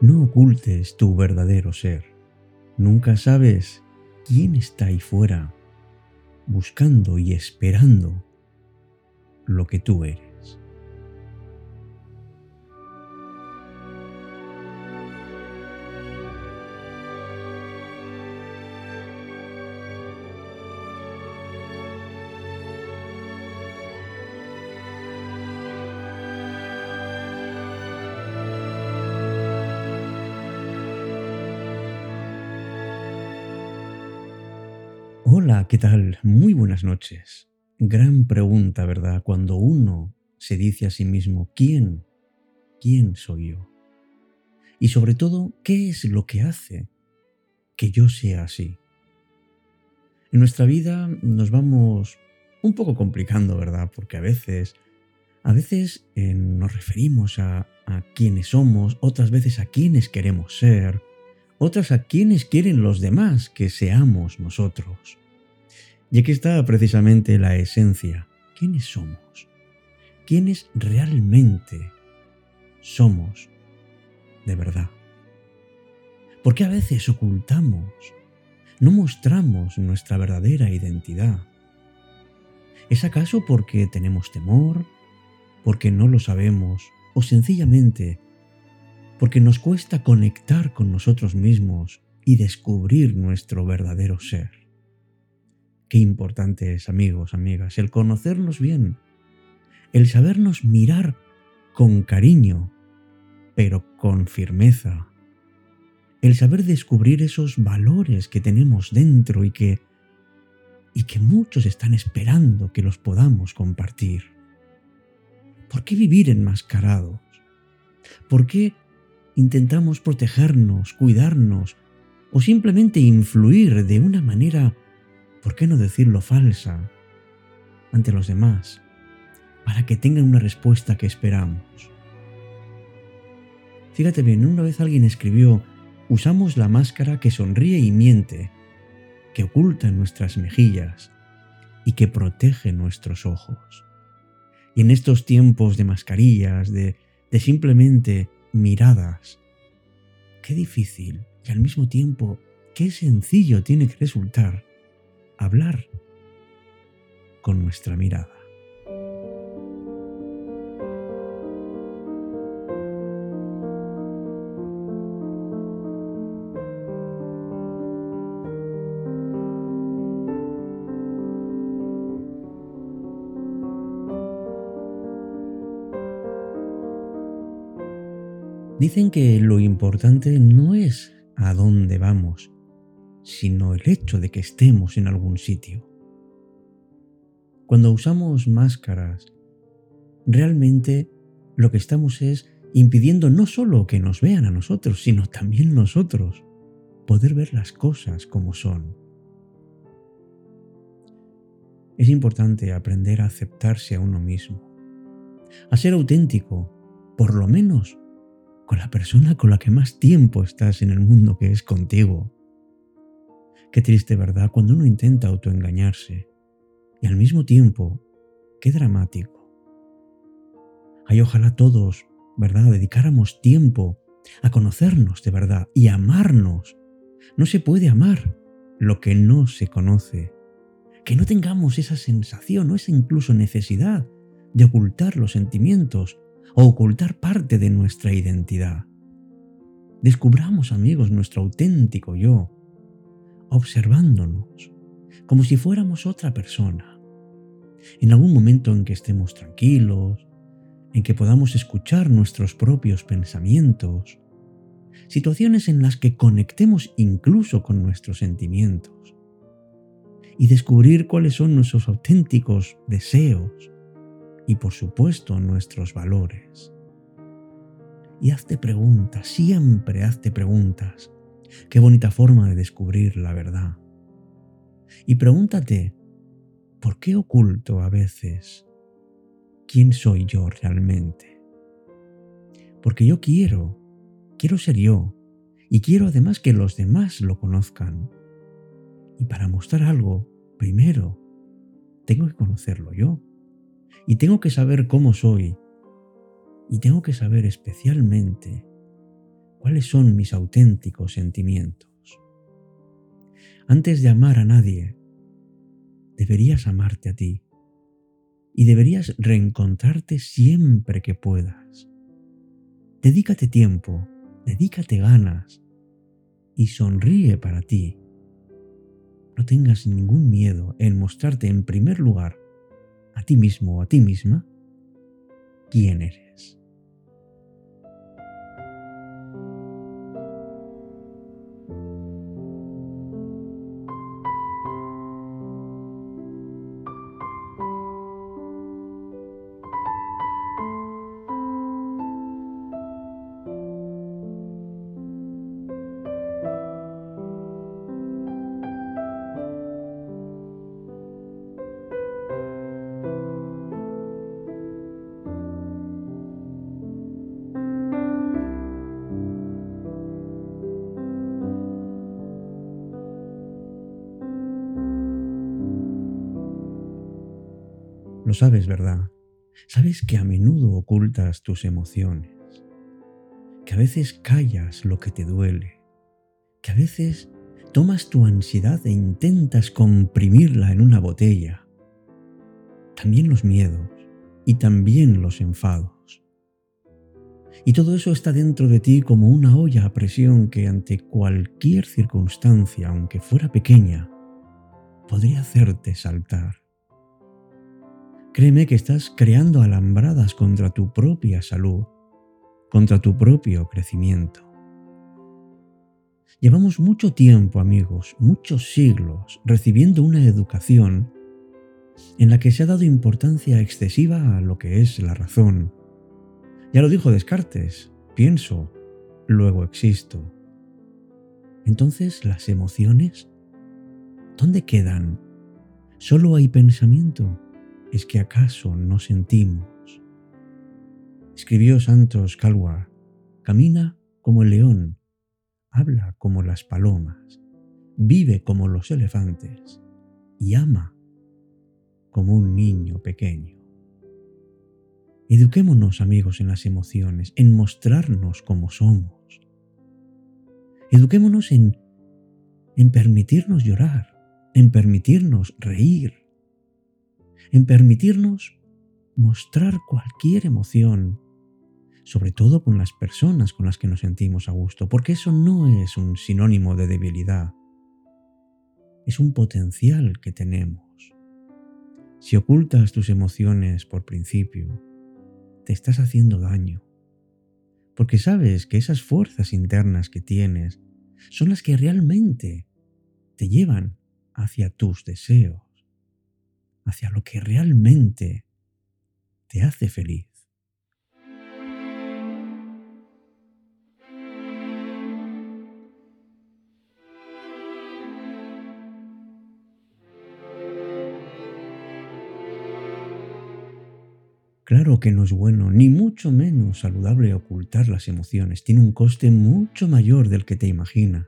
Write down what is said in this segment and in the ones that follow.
No ocultes tu verdadero ser. Nunca sabes quién está ahí fuera, buscando y esperando lo que tú eres. ¿Qué tal? Muy buenas noches. Gran pregunta, ¿verdad? Cuando uno se dice a sí mismo, ¿quién? ¿Quién soy yo? Y sobre todo, ¿qué es lo que hace que yo sea así? En nuestra vida nos vamos un poco complicando, ¿verdad? Porque a veces, a veces eh, nos referimos a, a quiénes somos, otras veces a quiénes queremos ser, otras a quiénes quieren los demás que seamos nosotros. Y aquí está precisamente la esencia. ¿Quiénes somos? ¿Quiénes realmente somos de verdad? Porque a veces ocultamos, no mostramos nuestra verdadera identidad? ¿Es acaso porque tenemos temor, porque no lo sabemos o sencillamente porque nos cuesta conectar con nosotros mismos y descubrir nuestro verdadero ser? Qué importante es, amigos, amigas, el conocernos bien, el sabernos mirar con cariño, pero con firmeza, el saber descubrir esos valores que tenemos dentro y que y que muchos están esperando que los podamos compartir. ¿Por qué vivir enmascarados? ¿Por qué intentamos protegernos, cuidarnos o simplemente influir de una manera ¿por qué no decirlo falsa ante los demás? Para que tengan una respuesta que esperamos. Fíjate bien, una vez alguien escribió, usamos la máscara que sonríe y miente, que oculta nuestras mejillas y que protege nuestros ojos. Y en estos tiempos de mascarillas, de, de simplemente miradas, qué difícil y al mismo tiempo qué sencillo tiene que resultar hablar con nuestra mirada. Dicen que lo importante no es a dónde vamos, sino el hecho de que estemos en algún sitio. Cuando usamos máscaras, realmente lo que estamos es impidiendo no solo que nos vean a nosotros, sino también nosotros poder ver las cosas como son. Es importante aprender a aceptarse a uno mismo, a ser auténtico, por lo menos con la persona con la que más tiempo estás en el mundo que es contigo. Qué triste, ¿verdad? Cuando uno intenta autoengañarse. Y al mismo tiempo, qué dramático. Ay, ojalá todos, ¿verdad?, dedicáramos tiempo a conocernos de verdad y amarnos. No se puede amar lo que no se conoce. Que no tengamos esa sensación o esa incluso necesidad de ocultar los sentimientos o ocultar parte de nuestra identidad. Descubramos, amigos, nuestro auténtico yo observándonos, como si fuéramos otra persona. En algún momento en que estemos tranquilos, en que podamos escuchar nuestros propios pensamientos, situaciones en las que conectemos incluso con nuestros sentimientos y descubrir cuáles son nuestros auténticos deseos y por supuesto nuestros valores. Y hazte preguntas, siempre hazte preguntas Qué bonita forma de descubrir la verdad. Y pregúntate, ¿por qué oculto a veces quién soy yo realmente? Porque yo quiero, quiero ser yo, y quiero además que los demás lo conozcan. Y para mostrar algo, primero, tengo que conocerlo yo. Y tengo que saber cómo soy. Y tengo que saber especialmente cuáles son mis auténticos sentimientos. Antes de amar a nadie, deberías amarte a ti y deberías reencontrarte siempre que puedas. Dedícate tiempo, dedícate ganas y sonríe para ti. No tengas ningún miedo en mostrarte en primer lugar a ti mismo o a ti misma quién eres. Lo sabes, ¿verdad? Sabes que a menudo ocultas tus emociones, que a veces callas lo que te duele, que a veces tomas tu ansiedad e intentas comprimirla en una botella. También los miedos y también los enfados. Y todo eso está dentro de ti como una olla a presión que ante cualquier circunstancia, aunque fuera pequeña, podría hacerte saltar. Créeme que estás creando alambradas contra tu propia salud, contra tu propio crecimiento. Llevamos mucho tiempo, amigos, muchos siglos, recibiendo una educación en la que se ha dado importancia excesiva a lo que es la razón. Ya lo dijo Descartes, pienso, luego existo. Entonces, ¿las emociones? ¿Dónde quedan? ¿Solo hay pensamiento? ¿Es que acaso no sentimos? Escribió Santos Calwa, camina como el león, habla como las palomas, vive como los elefantes y ama como un niño pequeño. Eduquémonos, amigos, en las emociones, en mostrarnos como somos. Eduquémonos en, en permitirnos llorar, en permitirnos reír, en permitirnos mostrar cualquier emoción, sobre todo con las personas con las que nos sentimos a gusto, porque eso no es un sinónimo de debilidad, es un potencial que tenemos. Si ocultas tus emociones por principio, te estás haciendo daño, porque sabes que esas fuerzas internas que tienes son las que realmente te llevan hacia tus deseos hacia lo que realmente te hace feliz. Claro que no es bueno, ni mucho menos saludable ocultar las emociones. Tiene un coste mucho mayor del que te imaginas.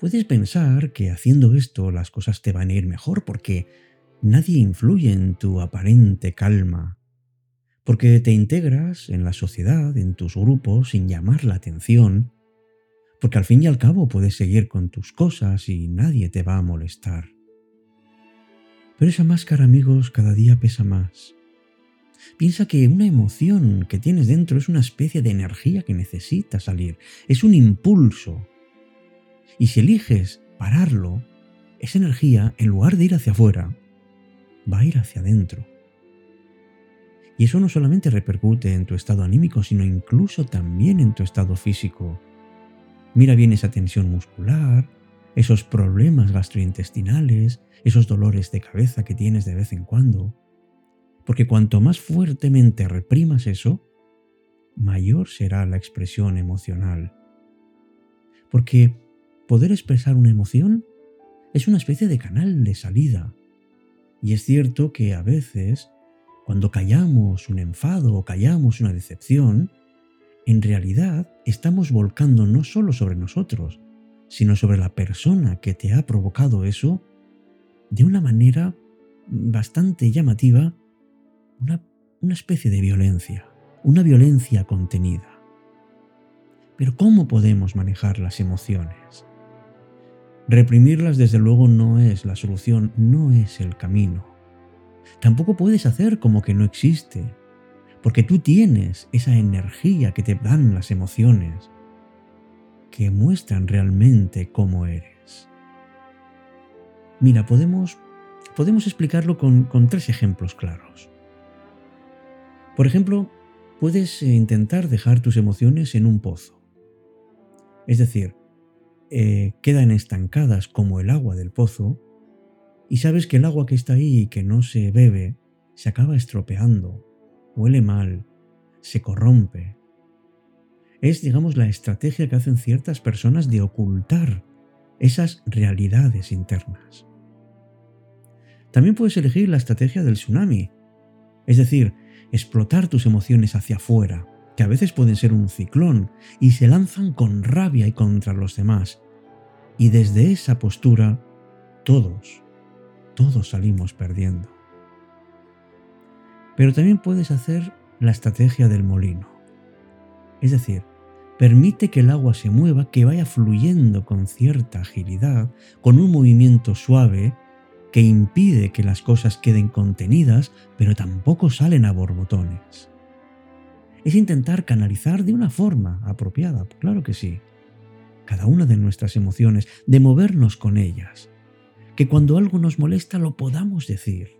Puedes pensar que haciendo esto las cosas te van a ir mejor porque nadie influye en tu aparente calma, porque te integras en la sociedad, en tus grupos, sin llamar la atención, porque al fin y al cabo puedes seguir con tus cosas y nadie te va a molestar. Pero esa máscara, amigos, cada día pesa más. Piensa que una emoción que tienes dentro es una especie de energía que necesita salir, es un impulso. Y si eliges pararlo, esa energía, en lugar de ir hacia afuera, va a ir hacia adentro. Y eso no solamente repercute en tu estado anímico, sino incluso también en tu estado físico. Mira bien esa tensión muscular, esos problemas gastrointestinales, esos dolores de cabeza que tienes de vez en cuando. Porque cuanto más fuertemente reprimas eso, mayor será la expresión emocional. Porque poder expresar una emoción es una especie de canal de salida, y es cierto que a veces, cuando callamos un enfado o callamos una decepción, en realidad estamos volcando no solo sobre nosotros, sino sobre la persona que te ha provocado eso de una manera bastante llamativa, una, una especie de violencia, una violencia contenida. Pero ¿cómo podemos manejar las emociones? Reprimirlas desde luego no es la solución, no es el camino. Tampoco puedes hacer como que no existe, porque tú tienes esa energía que te dan las emociones, que muestran realmente cómo eres. Mira, podemos, podemos explicarlo con, con tres ejemplos claros. Por ejemplo, puedes intentar dejar tus emociones en un pozo. Es decir, eh, quedan estancadas como el agua del pozo y sabes que el agua que está ahí y que no se bebe se acaba estropeando, huele mal, se corrompe. Es, digamos, la estrategia que hacen ciertas personas de ocultar esas realidades internas. También puedes elegir la estrategia del tsunami, es decir, explotar tus emociones hacia afuera, que a veces pueden ser un ciclón y se lanzan con rabia y contra los demás. Y desde esa postura, todos, todos salimos perdiendo. Pero también puedes hacer la estrategia del molino. Es decir, permite que el agua se mueva, que vaya fluyendo con cierta agilidad, con un movimiento suave que impide que las cosas queden contenidas, pero tampoco salen a borbotones es intentar canalizar de una forma apropiada, claro que sí, cada una de nuestras emociones, de movernos con ellas, que cuando algo nos molesta lo podamos decir,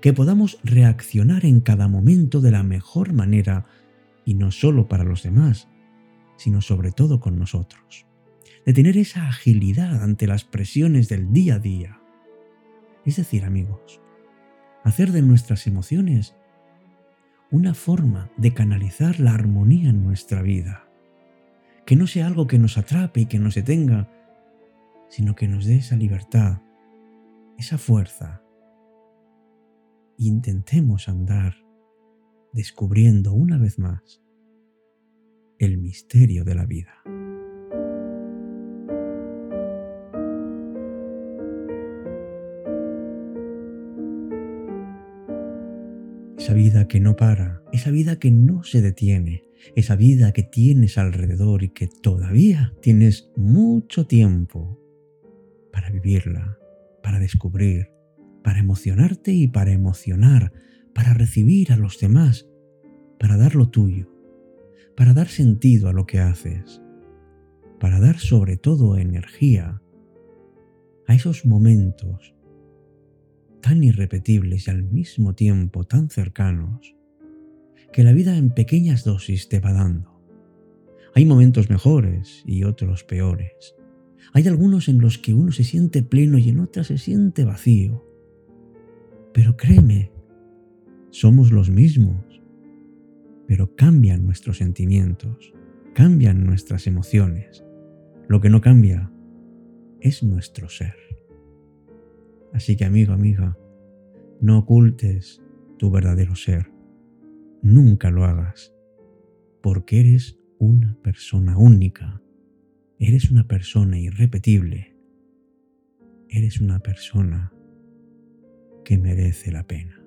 que podamos reaccionar en cada momento de la mejor manera y no solo para los demás, sino sobre todo con nosotros, de tener esa agilidad ante las presiones del día a día. Es decir, amigos, hacer de nuestras emociones una forma de canalizar la armonía en nuestra vida. Que no sea algo que nos atrape y que nos detenga, sino que nos dé esa libertad, esa fuerza. Intentemos andar descubriendo una vez más el misterio de la vida. Vida que no para, esa vida que no se detiene, esa vida que tienes alrededor y que todavía tienes mucho tiempo para vivirla, para descubrir, para emocionarte y para emocionar, para recibir a los demás, para dar lo tuyo, para dar sentido a lo que haces, para dar sobre todo energía a esos momentos tan irrepetibles y al mismo tiempo tan cercanos, que la vida en pequeñas dosis te va dando. Hay momentos mejores y otros peores. Hay algunos en los que uno se siente pleno y en otras se siente vacío. Pero créeme, somos los mismos. Pero cambian nuestros sentimientos, cambian nuestras emociones. Lo que no cambia es nuestro ser. Así que amigo, amiga, no ocultes tu verdadero ser. Nunca lo hagas, porque eres una persona única. Eres una persona irrepetible. Eres una persona que merece la pena.